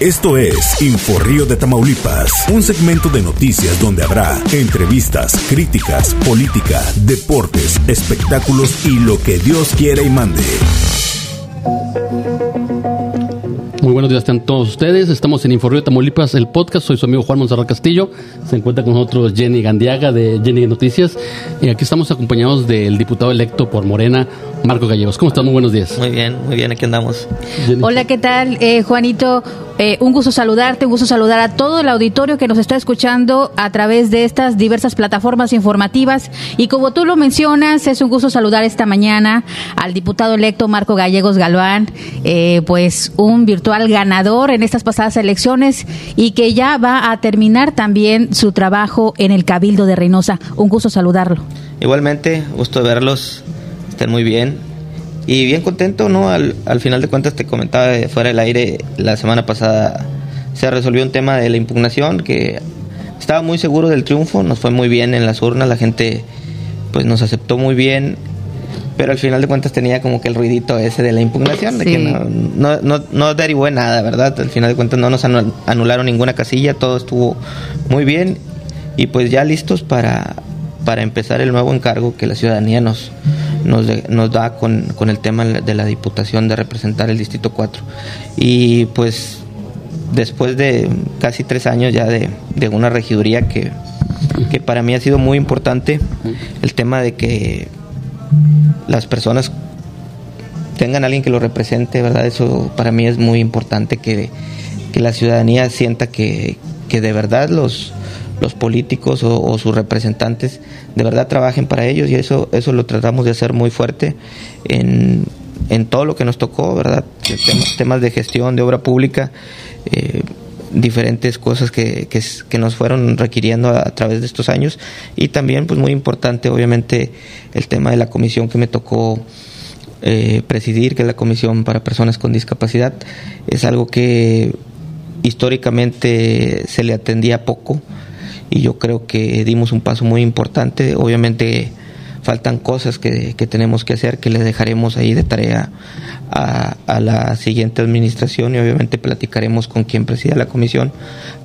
Esto es Río de Tamaulipas, un segmento de noticias donde habrá entrevistas, críticas, política, deportes, espectáculos y lo que Dios quiera y mande. Muy buenos días a todos ustedes. Estamos en Inforrío de Tamaulipas, el podcast. Soy su amigo Juan Monserrat Castillo. Se encuentra con nosotros Jenny Gandiaga de Jenny Noticias. Y aquí estamos acompañados del diputado electo por Morena, Marco Gallegos. ¿Cómo están? Muy buenos días. Muy bien, muy bien, aquí andamos. Hola, ¿qué tal, eh, Juanito? Eh, un gusto saludarte, un gusto saludar a todo el auditorio que nos está escuchando a través de estas diversas plataformas informativas. Y como tú lo mencionas, es un gusto saludar esta mañana al diputado electo Marco Gallegos Galván, eh, pues un virtual ganador en estas pasadas elecciones y que ya va a terminar también su trabajo en el Cabildo de Reynosa. Un gusto saludarlo. Igualmente, gusto verlos estén muy bien. Y bien contento, ¿no? Al, al final de cuentas te comentaba de fuera del aire, la semana pasada se resolvió un tema de la impugnación que estaba muy seguro del triunfo, nos fue muy bien en las urnas, la gente pues nos aceptó muy bien, pero al final de cuentas tenía como que el ruidito ese de la impugnación, de que no, no, no, no derivó en nada, ¿verdad? Al final de cuentas no nos anularon ninguna casilla, todo estuvo muy bien y pues ya listos para, para empezar el nuevo encargo que la ciudadanía nos, nos, da con, el tema de la diputación de representar el Distrito 4. Y pues después de casi tres años ya de, una regiduría que, para mí ha sido muy importante, el tema de que las personas tengan a alguien que lo represente, ¿verdad? Eso para mí es muy importante, que, la ciudadanía sienta que de verdad los los políticos o, sus representantes de verdad trabajen para ellos y eso, eso lo tratamos de hacer muy fuerte en, en todo lo que nos tocó, ¿verdad? Temas, de gestión, de obra pública, eh, diferentes cosas que, que, nos fueron requiriendo a, través de estos años y también pues muy importante obviamente el tema de la comisión que me tocó eh, presidir, que es la Comisión para Personas con Discapacidad, es algo que históricamente se le atendía poco y yo creo que dimos un paso muy importante. Obviamente faltan cosas que, tenemos que hacer, que le dejaremos ahí de tarea a, la siguiente administración y obviamente platicaremos con quien presida la comisión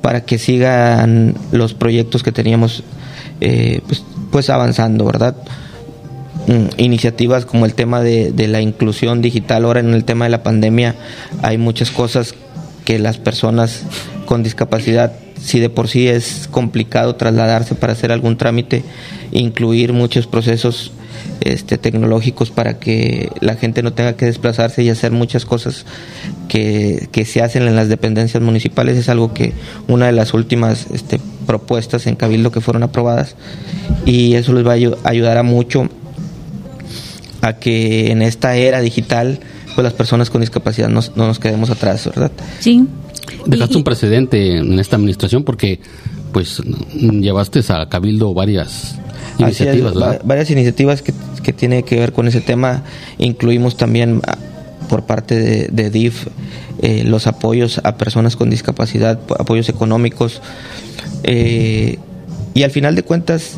para que sigan los proyectos que teníamos eh, pues, pues, avanzando, ¿verdad? Mm, iniciativas como el tema de la inclusión digital, ahora en el tema de la pandemia hay muchas cosas que las personas con discapacidad si de por sí es complicado trasladarse para hacer algún trámite, incluir muchos procesos este, tecnológicos para que la gente no tenga que desplazarse y hacer muchas cosas que, se hacen en las dependencias municipales es algo que una de las últimas este, propuestas en Cabildo que fueron aprobadas y eso les va a ayudar a mucho a que en esta era digital pues las personas con discapacidad no, no nos quedemos atrás, ¿verdad? Sí, Dejaste un precedente en esta administración porque pues llevaste a Cabildo varias iniciativas, Varias iniciativas que, que tienen que ver con ese tema. Incluimos también ah, por parte de, DIF eh, los apoyos a personas con discapacidad, apoyos económicos. Eh, y al final de cuentas,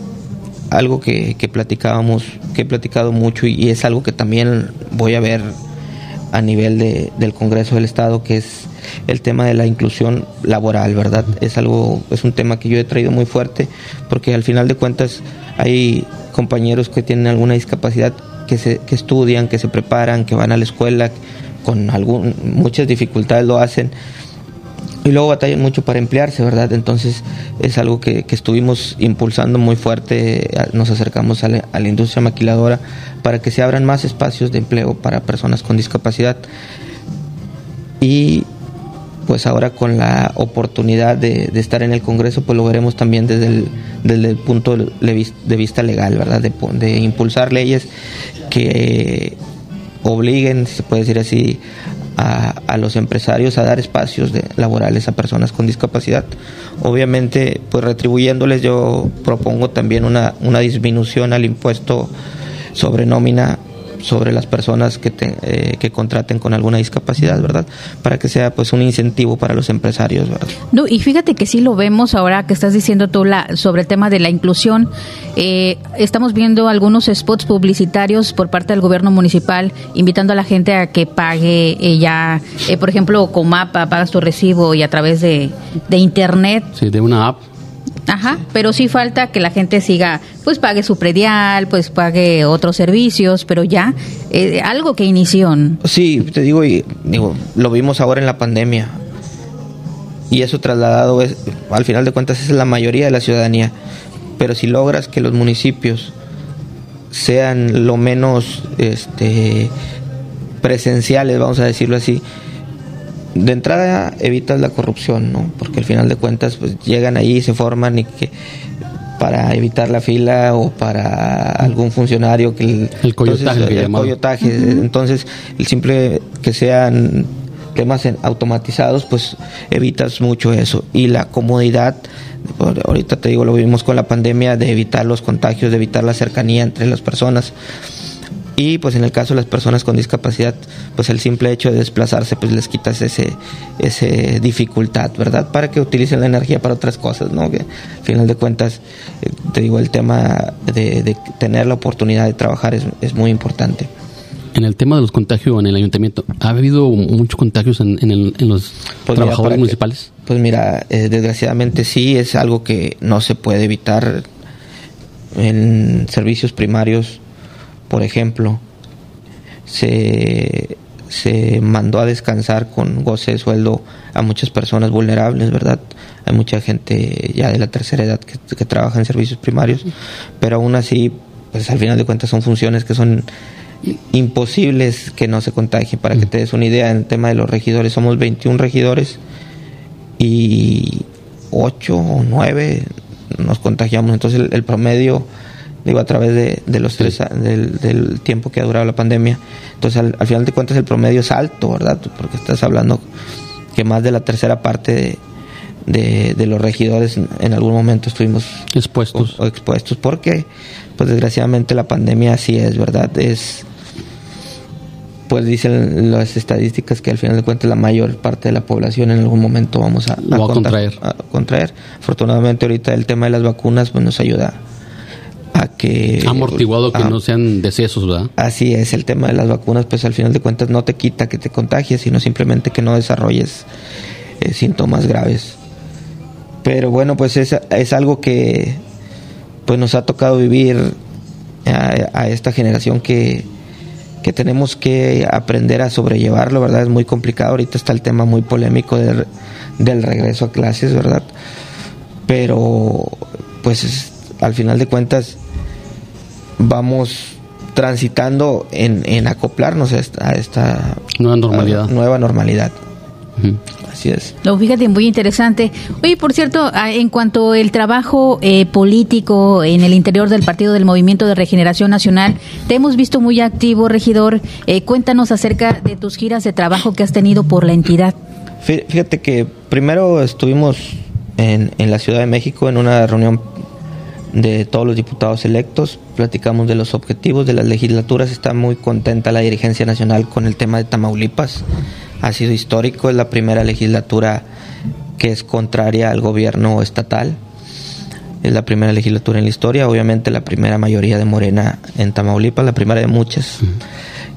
algo que, que platicábamos, que he platicado mucho y, es algo que también voy a ver a nivel de, del Congreso del Estado, que es el tema de la inclusión laboral, ¿verdad? Es algo, es un tema que yo he traído muy fuerte, porque al final de cuentas hay compañeros que tienen alguna discapacidad que, se, que estudian, que se preparan, que van a la escuela, con algún, muchas dificultades lo hacen y luego batallan mucho para emplearse, ¿verdad? Entonces es algo que, estuvimos impulsando muy fuerte, nos acercamos a la, industria maquiladora para que se abran más espacios de empleo para personas con discapacidad. Y pues ahora con la oportunidad de, estar en el Congreso, pues lo veremos también desde el, desde el punto de vista legal, ¿verdad? De, de impulsar leyes que obliguen, si se puede decir así, a, los empresarios a dar espacios de, laborales a personas con discapacidad. Obviamente, pues retribuyéndoles yo propongo también una, una disminución al impuesto sobre nómina sobre las personas que, eh, que contraten con alguna discapacidad, ¿verdad? Para que sea pues un incentivo para los empresarios, ¿verdad? No, y fíjate que sí lo vemos ahora que estás diciendo tú la, sobre el tema de la inclusión. Eh, estamos viendo algunos spots publicitarios por parte del gobierno municipal invitando a la gente a que pague ya, por ejemplo, con mapa, pagas tu recibo y a través de, de internet. Sí, de una app Ajá, pero sí falta que la gente siga, pues pague su predial, pues pague otros servicios, pero ya eh, algo que inició. Sí, te digo, y digo, lo vimos ahora en la pandemia. Y eso trasladado es, al final de cuentas, es la mayoría de la ciudadanía. Pero si logras que los municipios sean lo menos este, presenciales, vamos a decirlo así, de entrada evitas la corrupción, ¿no? Porque al final de cuentas pues llegan ahí y se forman y que para evitar la fila o para algún funcionario que el, el coyotaje, entonces, el coyotaje. Entonces el simple que sean temas automatizados pues evitas mucho eso. Y la comodidad ahorita te digo lo vimos con la pandemia de evitar los contagios de evitar la cercanía entre las personas y pues en el caso de las personas con discapacidad pues el simple hecho de desplazarse pues les quitas ese ese dificultad verdad para que utilicen la energía para otras cosas no que al final de cuentas eh, te digo el tema de, tener la oportunidad de trabajar es, es, muy importante. En el tema de los contagios en el ayuntamiento ha habido muchos contagios en, en, los pues trabajadores municipales pues mira eh, desgraciadamente sí es algo que no se puede evitar en servicios primarios por ejemplo, se, mandó a descansar con goce de sueldo a muchas personas vulnerables, ¿verdad? Hay mucha gente ya de la tercera edad que, trabaja en servicios primarios, pero aún así, pues al final de cuentas son funciones que son imposibles que no se contagien. Para que te des una idea, en el tema de los regidores, somos 21 regidores y 8 o 9 nos contagiamos. Entonces el promedio digo, a través de, los tres, del, tiempo que ha durado la pandemia. Entonces, al, final de cuentas, el promedio es alto, ¿verdad? Porque estás hablando que más de la tercera parte de, de, los regidores en algún momento estuvimos expuestos. O, expuestos, porque, pues desgraciadamente la pandemia así es, ¿verdad? Es, pues dicen las estadísticas que al final de cuentas la mayor parte de la población en algún momento vamos a, contraer. a contraer. Afortunadamente ahorita el tema de las vacunas pues nos ayuda a que... Amortiguado que no sean decesos, ¿verdad? Así es, el tema de las vacunas, pues al final de cuentas no te quita que te contagies, sino simplemente que no desarrolles eh, síntomas graves. Pero bueno, pues es, es algo que pues nos ha tocado vivir a, esta generación que, que tenemos que aprender a sobrellevarlo, ¿verdad? Es muy complicado, ahorita está el tema muy polémico del, del regreso a clases, ¿verdad? Pero pues al final de cuentas vamos transitando en, acoplarnos a esta, nueva normalidad. nueva normalidad. Así es. No, fíjate, muy interesante. Oye, por cierto, en cuanto al trabajo eh, político en el interior del Partido del Movimiento de Regeneración Nacional, te hemos visto muy activo, regidor. Eh, cuéntanos acerca de tus giras de trabajo que has tenido por la entidad. Fíjate que primero estuvimos en, en la Ciudad de México en una reunión de todos los diputados electos, platicamos de los objetivos de las legislaturas, está muy contenta la dirigencia nacional con el tema de Tamaulipas, ha sido histórico, es la primera legislatura que es contraria al gobierno estatal, es la primera legislatura en la historia, obviamente la primera mayoría de Morena en Tamaulipas, la primera de muchas,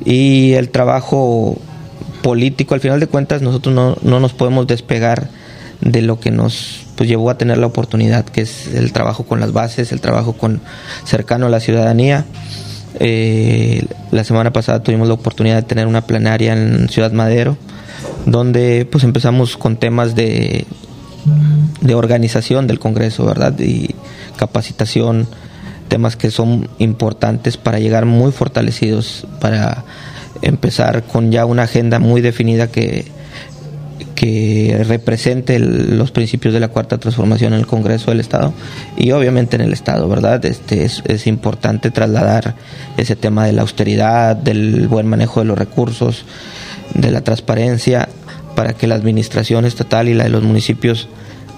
y el trabajo político, al final de cuentas nosotros no, no nos podemos despegar de lo que nos pues llevó a tener la oportunidad, que es el trabajo con las bases, el trabajo con cercano a la ciudadanía. Eh, la semana pasada tuvimos la oportunidad de tener una plenaria en Ciudad Madero, donde pues empezamos con temas de, de organización del Congreso, ¿verdad? Y capacitación, temas que son importantes para llegar muy fortalecidos, para empezar con ya una agenda muy definida que que represente los principios de la cuarta transformación en el Congreso del Estado y obviamente en el Estado, ¿verdad? Este es, es, importante trasladar ese tema de la austeridad, del buen manejo de los recursos, de la transparencia, para que la administración estatal y la de los municipios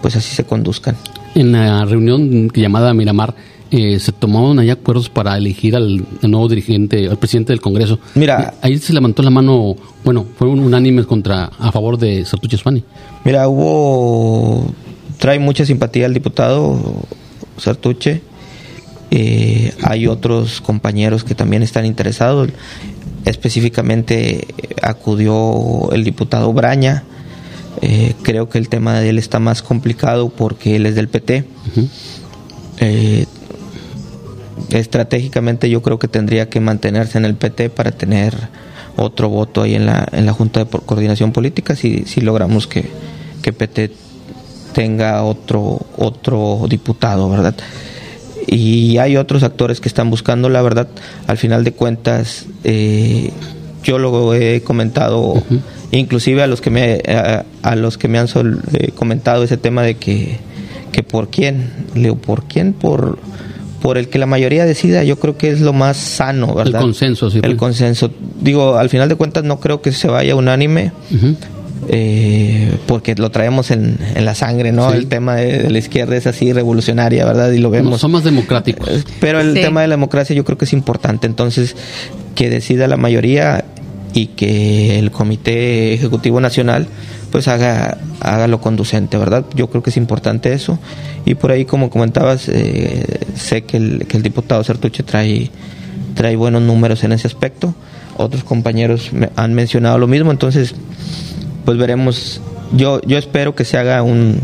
pues así se conduzcan. En la reunión llamada Miramar, eh, se tomaron ahí acuerdos para elegir al, nuevo dirigente, al presidente del Congreso. Mira, ahí se levantó la mano, bueno, fue un unánime contra a favor de Sartuche Spani. Mira, hubo trae mucha simpatía al diputado Sartuche. Eh, hay otros compañeros que también están interesados. Específicamente acudió el diputado Braña. Eh, creo que el tema de él está más complicado porque él es del PT estratégicamente yo creo que tendría que mantenerse en el PT para tener otro voto ahí en la, en la Junta de Coordinación Política si, si logramos que, que PT tenga otro, otro diputado, ¿verdad? Y hay otros actores que están buscando, la verdad, al final de cuentas, eh, yo lo he comentado, inclusive a los que me, a, los que me han eh, comentado ese tema de que, que por quién, leo, ¿por quién? Por por el que la mayoría decida, yo creo que es lo más sano, ¿verdad? El consenso, sí. El pues. consenso. Digo, al final de cuentas no creo que se vaya unánime. Eh, porque lo traemos en, la sangre, ¿no? El tema de, la izquierda es así revolucionaria, ¿verdad? Y lo vemos. somos democráticos. Eh, pero el tema de la democracia yo creo que es importante. Entonces, que decida la mayoría y que el Comité Ejecutivo Nacional pues haga, haga lo conducente, ¿verdad? Yo creo que es importante eso. Y por ahí, como comentabas, eh, sé que el, que el diputado Sartuche trae, trae buenos números en ese aspecto. Otros compañeros me han mencionado lo mismo, entonces, pues veremos. Yo, yo espero que se haga un,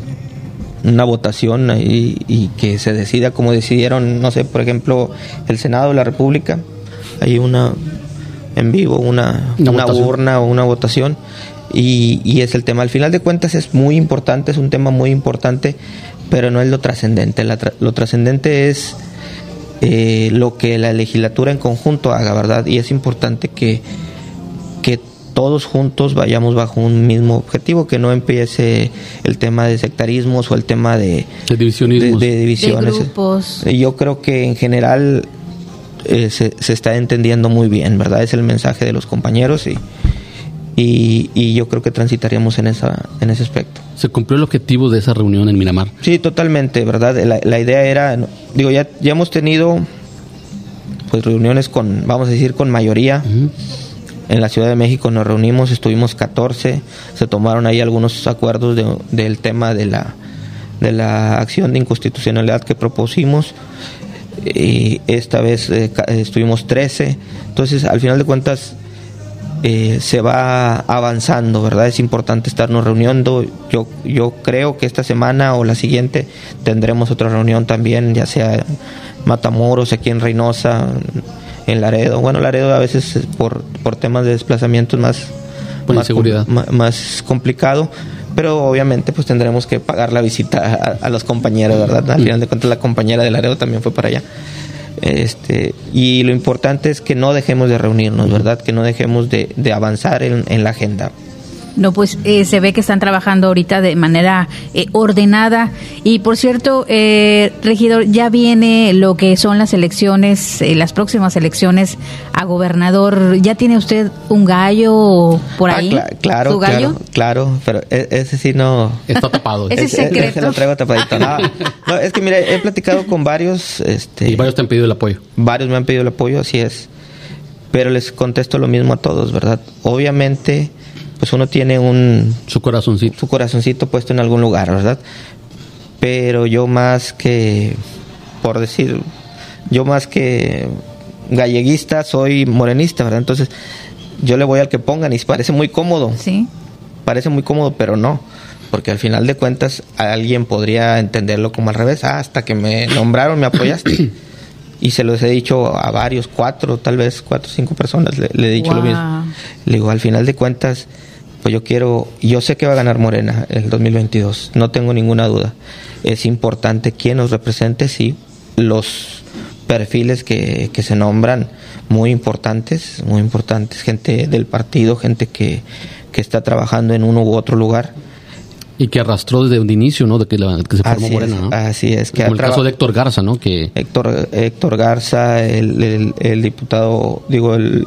una votación y, y que se decida como decidieron, no sé, por ejemplo, el Senado de la República. Hay una en vivo, una, una, urna o una votación y, es el tema. Al final de cuentas es muy importante, es un tema muy importante, pero no es lo trascendente. lo trascendente es eh, lo que la legislatura en conjunto haga, ¿verdad? Y es importante que, que todos juntos vayamos bajo un mismo objetivo, que no empiece el tema de sectarismos o el tema de, de divisionismos. De, divisiones. Yo creo que en general eh, se, se, está entendiendo muy bien, ¿verdad? Es el mensaje de los compañeros y, y, yo creo que transitaríamos en, esa, en ese aspecto. ¿Se cumplió el objetivo de esa reunión en Miramar? Sí, totalmente, ¿verdad? La, idea era, digo, ya, ya hemos tenido pues reuniones con, vamos a decir, con mayoría. En la Ciudad de México nos reunimos, estuvimos 14, se tomaron ahí algunos acuerdos del tema de la, de la acción de inconstitucionalidad que propusimos. Y esta vez eh, estuvimos 13. Entonces, al final de cuentas, eh, se va avanzando, ¿verdad? Es importante estarnos reuniendo. Yo, yo creo que esta semana o la siguiente tendremos otra reunión también, ya sea Matamoros, aquí en Reynosa, en Laredo. Bueno, Laredo a veces por, por temas de desplazamientos más, más, seguridad. más, complicado pero obviamente pues tendremos que pagar la visita a, los compañeros, ¿verdad? Al final de cuentas la compañera de Laredo también fue para allá. Este, y lo importante es que no dejemos de reunirnos, ¿verdad? Que no dejemos de, de avanzar en, en la agenda. No, pues eh, se ve que están trabajando ahorita de manera eh, ordenada. Y por cierto, eh, regidor, ya viene lo que son las elecciones, las próximas elecciones a gobernador. ¿Ya tiene usted un gallo por ah, ahí? claro, gallo? claro, pero e, ese sí no... Está tapado. ese es secreto. Ese lo traigo tapadito. No, es que mire, he platicado con varios... Este, y varios te han pedido el apoyo. Varios me han pedido el apoyo, así es. Pero les contesto lo mismo a todos, ¿verdad? Obviamente pues uno tiene un... Su corazoncito. Su corazoncito puesto en algún lugar, ¿verdad? Pero yo más que, por decir, yo más que galleguista soy morenista, ¿verdad? Entonces yo le voy al que pongan y parece muy cómodo. Sí. Parece muy cómodo, pero no. Porque al final de cuentas alguien podría entenderlo como al revés. Ah, hasta que me nombraron, me apoyaste. y se los he dicho a varios, cuatro, tal vez cuatro o cinco personas, le, he dicho lo mismo. Le digo, al final de cuentas, pues yo quiero, yo sé que va a ganar Morena el 2022, no tengo ninguna duda. Es importante quién nos represente, sí, los perfiles que, que se nombran, muy importantes, muy importantes, gente del partido, gente que, que está trabajando en uno u otro lugar. Y que arrastró desde un inicio, ¿no? De que, se formó Morena, ¿no? Así es. Que Como el caso de Héctor Garza, ¿no? Que... Héctor, Héctor Garza, el, el diputado, digo, el,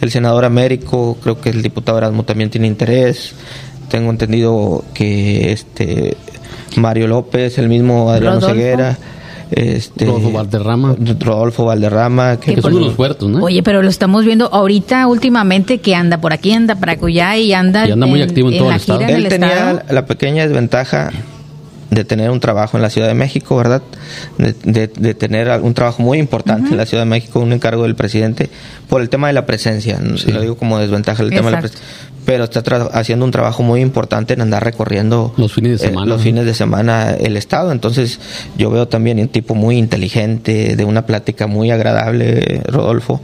el senador Américo, creo que el diputado Erasmo también tiene interés. Tengo entendido que este Mario López, el mismo Adriano Ceguera, este, Rodolfo Valderrama. Rodolfo Valderrama, que, que son unos fuertes, ¿no? Oye, pero lo estamos viendo ahorita últimamente que anda por aquí, anda para allá y anda, y anda muy activo en, todo el estado. Él tenía la pequeña desventaja de tener un trabajo en la Ciudad de México, ¿verdad? De, de, tener un trabajo muy importante en la Ciudad de México, un encargo del presidente, por el tema de la presencia. Lo digo como desventaja, el tema de la presencia. Pero está haciendo un trabajo muy importante en andar recorriendo los fines de semana, eh, los fines de semana el Estado. Entonces, yo veo también un tipo muy inteligente, de una plática muy agradable, Rodolfo.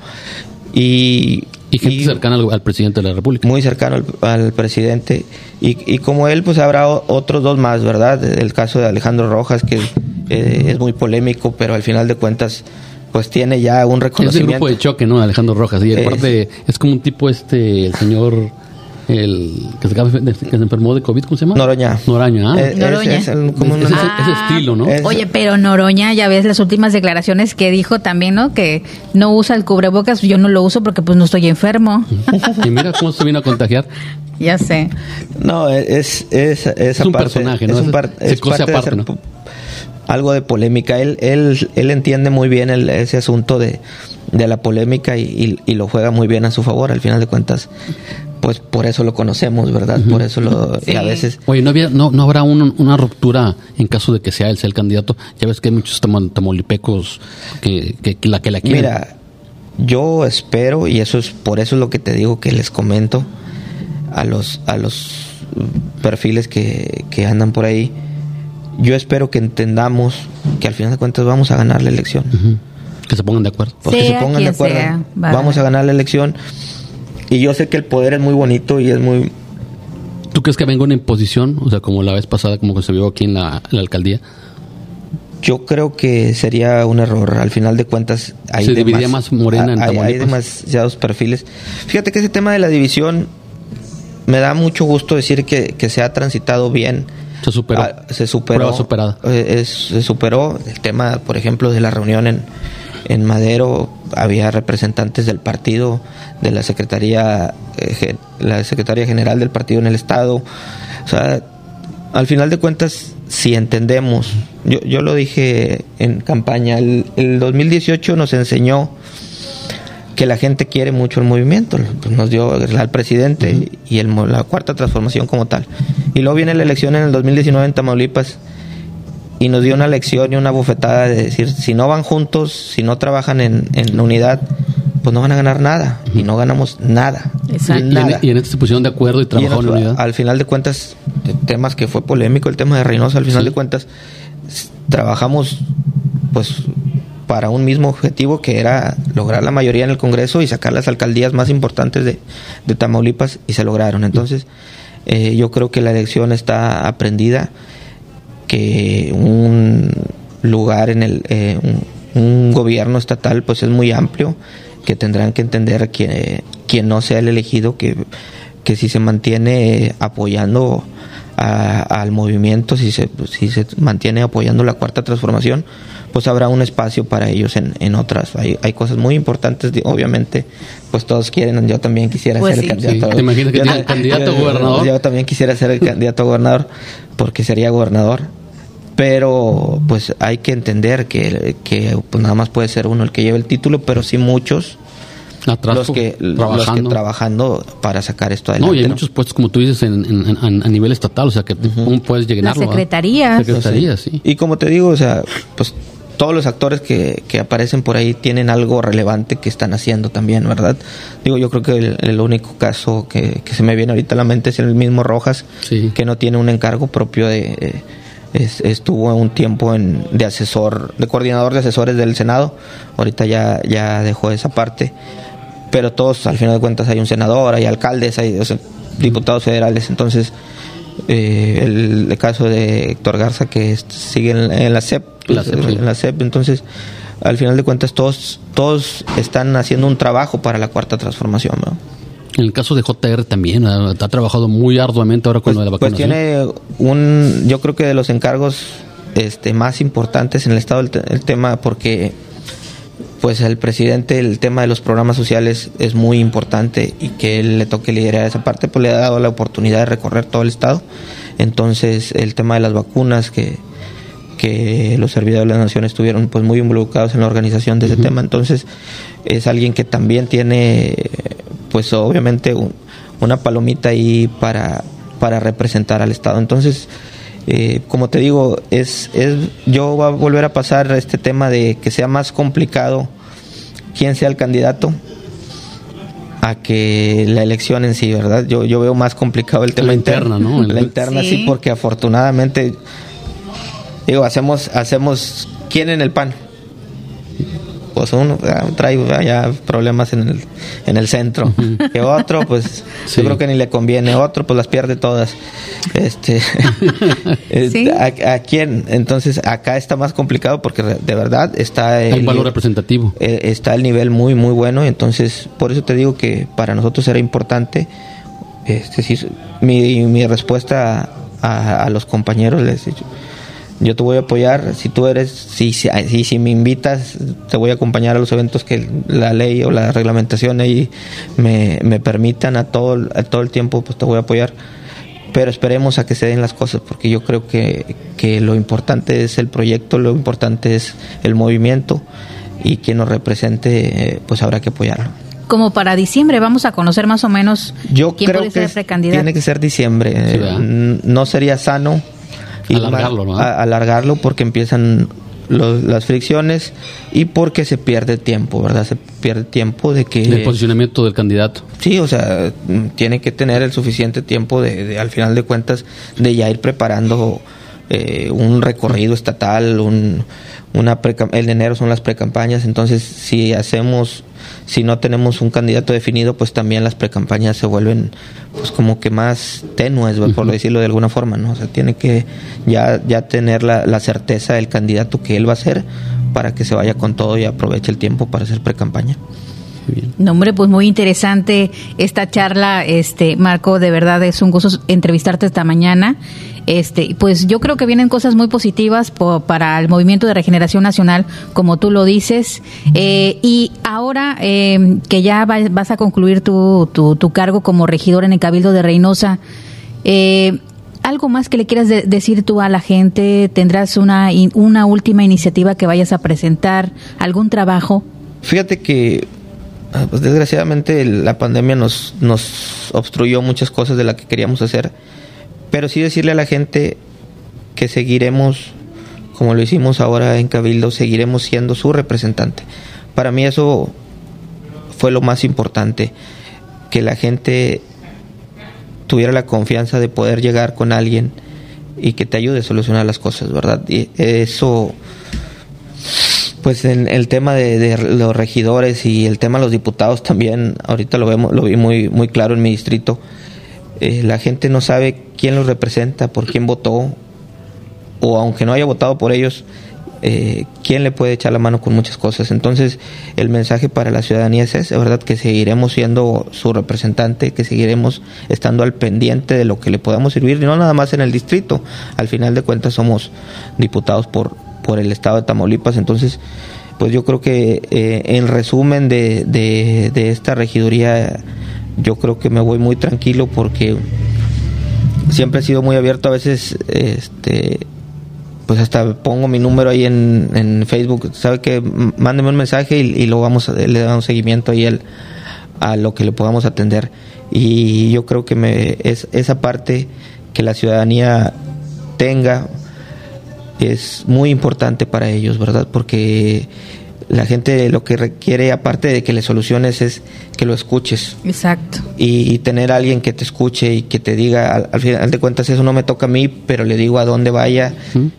Y y gente cercana al, presidente de la República. Muy cercano al, presidente. Y, y, como él, pues habrá otros dos más, ¿verdad? El caso de Alejandro Rojas, que eh, es muy polémico, pero al final de cuentas, pues tiene ya un reconocimiento. Es el grupo de choque, ¿no? Alejandro Rojas. Y aparte, es como un tipo este, el señor el que se, que se, enfermó de COVID, ¿cómo se llama? Noroña. Noroña, ¿ah? Noroña. Es, ese estilo, ¿no? Oye, pero Noroña, ya ves las últimas declaraciones que dijo también, ¿no? Que no usa el cubrebocas, yo no lo uso porque pues no estoy enfermo. y mira cómo se vino a contagiar. Ya sé. No, es, es, es un personaje, ¿no? Es, un es parte aparte, ¿no? algo de polémica. Él, él, él entiende muy bien el, ese asunto de, de la polémica y, y, lo juega muy bien a su favor. Al final de cuentas, pues por eso lo conocemos, ¿verdad? Por eso lo... Y a veces... Oye, ¿no, había, no, no habrá una ruptura en caso de que sea él sea el candidato? Ya ves que hay muchos tamolipecos que, que, la que la quieren. Mira, yo espero, y eso es por eso es lo que te digo que les comento a los, a los perfiles que, que andan por ahí, yo espero que entendamos que al final de cuentas vamos a ganar la elección. Que se pongan de acuerdo. Pues que se pongan de acuerdo. vamos a ganar la elección y yo sé que el poder es muy bonito y es muy... ¿Tú crees que venga una imposición? O sea, como la vez pasada, como se vio aquí en la, alcaldía. Yo creo que sería un error. Al final de cuentas, hay, se dividía más morena en hay, hay demasiados perfiles. Fíjate que ese tema de la división me da mucho gusto decir que, se ha transitado bien. Se superó. Ah, se superó. superada. Eh, se superó el tema, por ejemplo, de la reunión en, en Madero había representantes del partido, de la Secretaría, eh, la Secretaría General del partido en el Estado. O sea, al final de cuentas, si entendemos, yo, yo lo dije en campaña, el, 2018 nos enseñó que la gente quiere mucho el movimiento, nos dio al presidente y el, la cuarta transformación como tal. Y luego viene la elección en el 2019 en Tamaulipas y nos dio una lección y una bofetada de decir, si no van juntos, si no trabajan en, en unidad, pues no van a ganar nada y no ganamos nada. Exacto. Y, en, esta se pusieron de acuerdo y trabajaron en, unidad. Al final de cuentas, temas que fue polémico, el tema de Reynosa, al final de cuentas, trabajamos pues para un mismo objetivo que era lograr la mayoría en el Congreso y sacar las alcaldías más importantes de, de Tamaulipas y se lograron. Entonces, eh, yo creo que la elección está aprendida que un lugar en el eh, un, gobierno estatal pues es muy amplio que tendrán que entender que quien no sea el elegido que, que si se mantiene apoyando al movimiento si se si se mantiene apoyando la cuarta transformación pues habrá un espacio para ellos en, en otras hay, hay cosas muy importantes obviamente pues todos quieren yo también quisiera pues ser el candidato ¿Te imaginas que el candidato gobernador yo también quisiera ser el candidato a gobernador porque sería gobernador pero pues hay que entender que, que pues, nada más puede ser uno el que lleve el título, pero sí muchos los, que, trabajando. los que trabajando para sacar esto adelante. No, y hay muchos puestos, como tú dices, en, a nivel estatal, o sea, que puedes llenarlo. La secretaría. Secretaría, sí. Y como te digo, o sea, pues todos los actores que, que, aparecen por ahí tienen algo relevante que están haciendo también, ¿verdad? Digo, yo creo que el, único caso que, que, se me viene ahorita a la mente es el mismo Rojas, que no tiene un encargo propio de estuvo un tiempo en, de asesor, de coordinador de asesores del Senado. Ahorita ya, ya dejó esa parte. Pero todos, al final de cuentas, hay un senador, hay alcaldes, hay diputados federales. Entonces, eh, el, caso de Héctor Garza, que sigue en, la CEP, pues, en la CEP, entonces al final de cuentas todos todos están haciendo un trabajo para la cuarta transformación ¿no? En el caso de JR también, ha, trabajado muy arduamente ahora con pues, lo de la pues vacunación. Pues tiene un, yo creo que de los encargos este, más importantes en el Estado el, tema, porque pues el presidente el tema de los programas sociales es muy importante y que él le toque liderar esa parte, pues le ha dado la oportunidad de recorrer todo el Estado. Entonces el tema de las vacunas que que los servidores de la nación estuvieron pues muy involucrados en la organización de ese tema. Entonces es alguien que también tiene pues obviamente una palomita ahí para, para representar al Estado. Entonces, eh, como te digo, es, es, yo voy a volver a pasar este tema de que sea más complicado quién sea el candidato a que la elección en sí, ¿verdad? Yo, yo veo más complicado el tema la interna, ¿no? La interna sí. porque afortunadamente digo, hacemos hacemos quién en el PAN pues uno trae ya problemas en el, en el centro. Que otro, pues yo creo que ni le conviene. Otro, pues las pierde todas. Este, eh, ¿A, quién? Entonces, acá está más complicado porque de verdad está... El, valor representativo. Eh, está el nivel muy, muy bueno. Entonces, por eso te digo que para nosotros era importante. Este, sí, mi, mi respuesta a, a los compañeros les he dicho yo te voy a apoyar si tú eres si si, si me invitas te voy a acompañar a los eventos que la ley o la reglamentación ahí me, me permitan a todo a todo el tiempo pues te voy a apoyar. Pero esperemos a que se den las cosas porque yo creo que, que lo importante es el proyecto lo importante es el movimiento y quien nos represente pues habrá que apoyarlo. Como para diciembre vamos a conocer más o menos yo quién creo puede ser que precandidato. tiene que ser diciembre. No sería sano alargarlo, alargarlo porque empiezan las fricciones y porque se pierde tiempo, ¿verdad? Se pierde tiempo de que... El posicionamiento del candidato. Sí, o sea, tiene que tener el suficiente tiempo de, al final de cuentas, de ya ir preparando eh, un recorrido estatal, un, una el enero son las precampañas, entonces si hacemos si no tenemos un candidato definido, pues también las precampañas se vuelven pues como que más tenues, por decirlo de alguna forma, ¿no? O sea, tiene que ya, ya tener la, la certeza del candidato que él va a ser para que se vaya con todo y aproveche el tiempo para hacer precampaña. No, hombre, pues muy interesante esta charla, este Marco, de verdad es un gusto entrevistarte esta mañana. Este, pues yo creo que vienen cosas muy positivas para el movimiento de regeneración nacional, como tú lo dices. Eh, y ahora eh, que ya vas a concluir tu, tu, cargo como regidor en el Cabildo de Reynosa, eh, ¿algo más que le quieras decir tú a la gente? ¿Tendrás una, una última iniciativa que vayas a presentar? ¿Algún trabajo? Fíjate que pues desgraciadamente la pandemia nos, nos obstruyó muchas cosas de las que queríamos hacer pero sí decirle a la gente que seguiremos, como lo hicimos ahora en Cabildo, seguiremos siendo su representante. Para mí eso fue lo más importante, que la gente tuviera la confianza de poder llegar con alguien y que te ayude a solucionar las cosas, ¿verdad? Y eso, pues en el tema de, los regidores y el tema de los diputados también, ahorita lo vemos, lo vi muy, muy claro en mi distrito, eh, la gente no sabe quién los representa, por quién votó, o aunque no haya votado por ellos, eh, quién le puede echar la mano con muchas cosas. Entonces, el mensaje para la ciudadanía es ese, ¿verdad? Que seguiremos siendo su representante, que seguiremos estando al pendiente de lo que le podamos servir, y no nada más en el distrito. Al final de cuentas, somos diputados por, por el estado de Tamaulipas. Entonces, pues yo creo que eh, en resumen de, de, esta regiduría yo creo que me voy muy tranquilo porque siempre he sido muy abierto. A veces este pues hasta pongo mi número ahí en, en Facebook. Sabe que mándeme un mensaje y, lo vamos a, le damos seguimiento ahí al, a lo que le podamos atender. Y yo creo que me es esa parte que la ciudadanía tenga es muy importante para ellos verdad porque la gente lo que requiere, aparte de que le soluciones, es que lo escuches. Exacto. Y, tener a alguien que te escuche y que te diga, al, final de cuentas, eso no me toca a mí, pero le digo a dónde vaya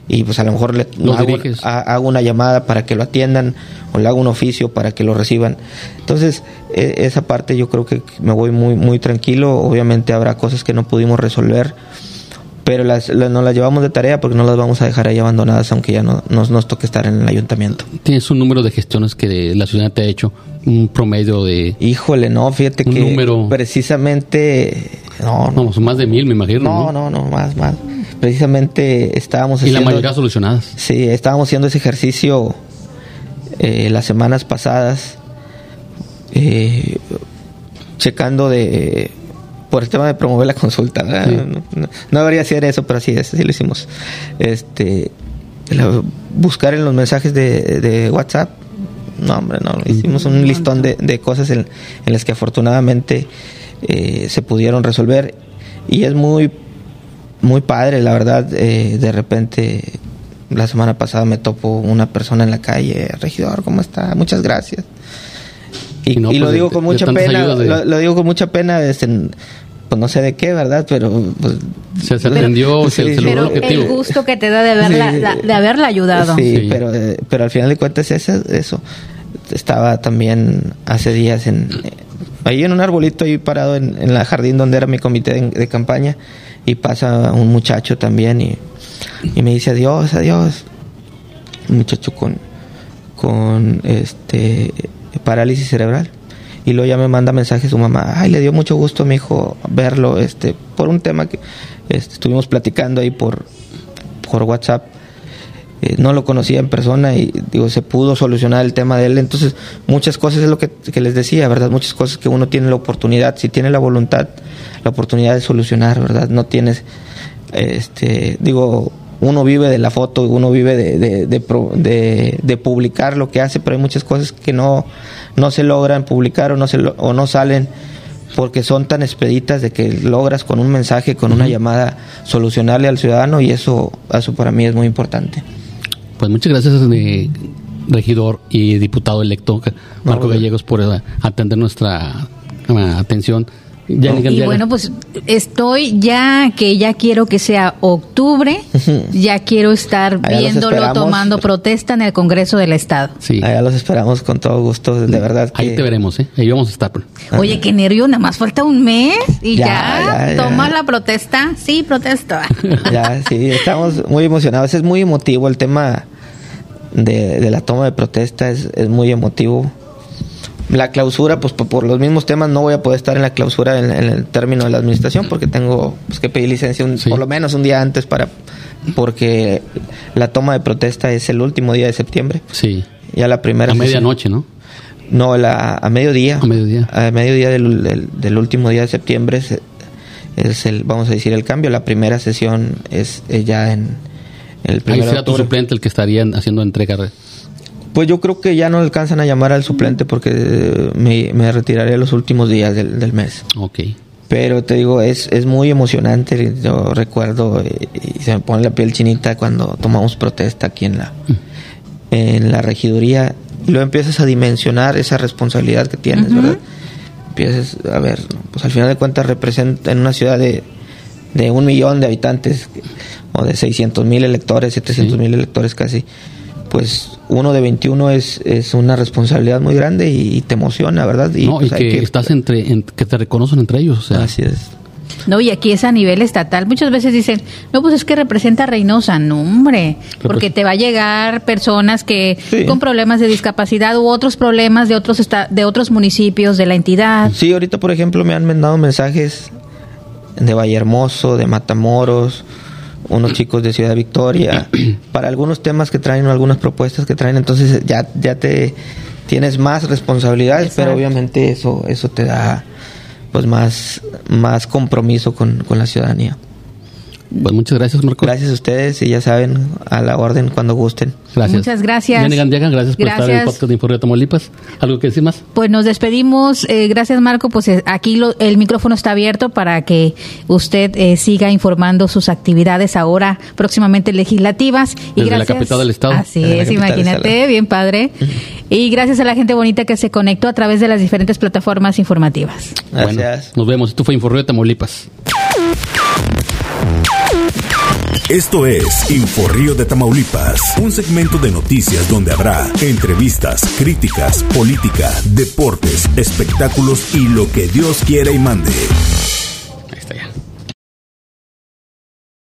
y pues a lo mejor le hago, una llamada para que lo atiendan o le hago un oficio para que lo reciban. Entonces, e, esa parte yo creo que me voy muy, muy tranquilo. Obviamente habrá cosas que no pudimos resolver pero las, no las llevamos de tarea porque no las vamos a dejar ahí abandonadas aunque ya no nos, nos toque estar en el ayuntamiento. ¿Tienes un número de gestiones que la ciudad te ha hecho? ¿Un promedio de...? Híjole, no, fíjate que número... precisamente... No, no, más de mil me imagino. No, no, no, más, más. Precisamente estábamos haciendo... Y la mayoría solucionadas. Sí, estábamos haciendo ese ejercicio eh, las semanas pasadas, eh, checando de por el tema de promover la consulta. No, debería ser eso, pero así es, así lo hicimos. Este, buscar en los mensajes de, de WhatsApp. No, hombre, no. Hicimos un listón de, de cosas en, en, las que afortunadamente eh, se pudieron resolver. Y es muy, muy padre, la verdad. Eh, de repente, la semana pasada me topo una persona en la calle, regidor, ¿cómo está? Muchas gracias. Y, y, no, y pues lo digo con mucha pena, de... lo, lo, digo con mucha pena, pues no sé de qué, ¿verdad? Pero pues, se, se atendió, pero, se, sí, se pero el objetivo. gusto que te da de haberla, sí, la, de haberla ayudado. Sí, sí. Pero, eh, pero al final de cuentas eso, eso. Estaba también hace días en ahí en un arbolito ahí parado en, en la jardín donde era mi comité de, de, campaña y pasa un muchacho también y, y me dice adiós, adiós. Un muchacho con con este parálisis cerebral y luego ya me manda mensaje su mamá, ay, le dio mucho gusto a mi hijo verlo, este, por un tema que este, estuvimos platicando ahí por, por WhatsApp. Eh, no lo conocía en persona y digo, se pudo solucionar el tema de él. Entonces, muchas cosas es lo que, que les decía, ¿verdad? Muchas cosas que uno tiene la oportunidad, si tiene la voluntad, la oportunidad de solucionar, ¿verdad? No tienes, este, digo, uno vive de la foto, uno vive de, de, de, de, de publicar lo que hace, pero hay muchas cosas que no, no se logran publicar o no, se, o no salen porque son tan expeditas de que logras con un mensaje, con una llamada, solucionarle al ciudadano y eso, eso para mí es muy importante. Pues muchas gracias, eh, regidor y diputado electo Marco no, Gallegos, por uh, atender nuestra uh, atención. Ya no. Y bueno, pues estoy ya que ya quiero que sea octubre, ya quiero estar Allá viéndolo tomando protesta en el Congreso del Estado. Sí. Allá los esperamos con todo gusto, de verdad. Que... Ahí te veremos, ¿eh? Ahí vamos a estar. Oye, qué nervio, nada más falta un mes y ya, ya, ya toma la protesta. Sí, protesta. ya, sí, estamos muy emocionados. Es muy emotivo el tema de, de la toma de protesta, es, es muy emotivo la clausura, pues por, los mismos temas no voy a poder estar en la clausura en, en el término de la administración porque tengo pues, que pedir licencia un, sí. por lo menos un día antes para porque la toma de protesta es el último día de septiembre. Sí. Ya la primera. A medianoche, ¿no? No, la, a mediodía. A mediodía. A mediodía del, del, del último día de septiembre es, es, el, vamos a decir, el cambio. La primera sesión es, es ya en el primero Ahí será tu suplente el que estaría haciendo entrega. Pues yo creo que ya no alcanzan a llamar al suplente porque me, me retiraré los últimos días del, del, mes. Ok. Pero te digo, es, es muy emocionante. Yo recuerdo y, y, se me pone la piel chinita cuando tomamos protesta aquí en la, en la regiduría. Y luego empiezas a dimensionar esa responsabilidad que tienes, uh -huh. ¿verdad? Empiezas a ver, pues al final de cuentas representa en una ciudad de, de un millón de habitantes o de 600 mil electores, 700 mil sí. electores casi pues uno de 21 es, es una responsabilidad muy grande y, y te emociona, ¿verdad? Y, no, pues y que, que, estás entre, en, que te reconocen entre ellos. O sea. Así es. No, y aquí es a nivel estatal. Muchas veces dicen, no, pues es que representa a Reynosa. No, hombre, porque te va a llegar personas que sí. con problemas de discapacidad u otros problemas de otros de otros municipios de la entidad. Sí, ahorita, por ejemplo, me han mandado mensajes de Vallehermoso, de Matamoros, unos chicos de Ciudad Victoria, para algunos temas que traen o algunas propuestas que traen, entonces ya, ya te tienes más responsabilidades, Exacto. pero obviamente eso, eso te da pues más, más compromiso con, con la ciudadanía. Pues muchas gracias, Marco. Gracias a ustedes y ya saben, a la orden cuando gusten. Gracias. Muchas gracias. Jenny Gandiaga, gracias por gracias. estar en el podcast de Informe Tamaulipas. ¿Algo que decir más? Pues nos despedimos. Eh, gracias, Marco. Pues eh, aquí lo, el micrófono está abierto para que usted eh, siga informando sus actividades ahora próximamente legislativas. Y Desde gracias, la capital del Estado. Así es, imagínate, bien padre. Uh -huh. Y gracias a la gente bonita que se conectó a través de las diferentes plataformas informativas. Gracias. Bueno, nos vemos. Esto fue Informe Tamaulipas. Esto es Inforrío de Tamaulipas, un segmento de noticias donde habrá entrevistas, críticas, política, deportes, espectáculos y lo que Dios quiera y mande. Ahí está ya.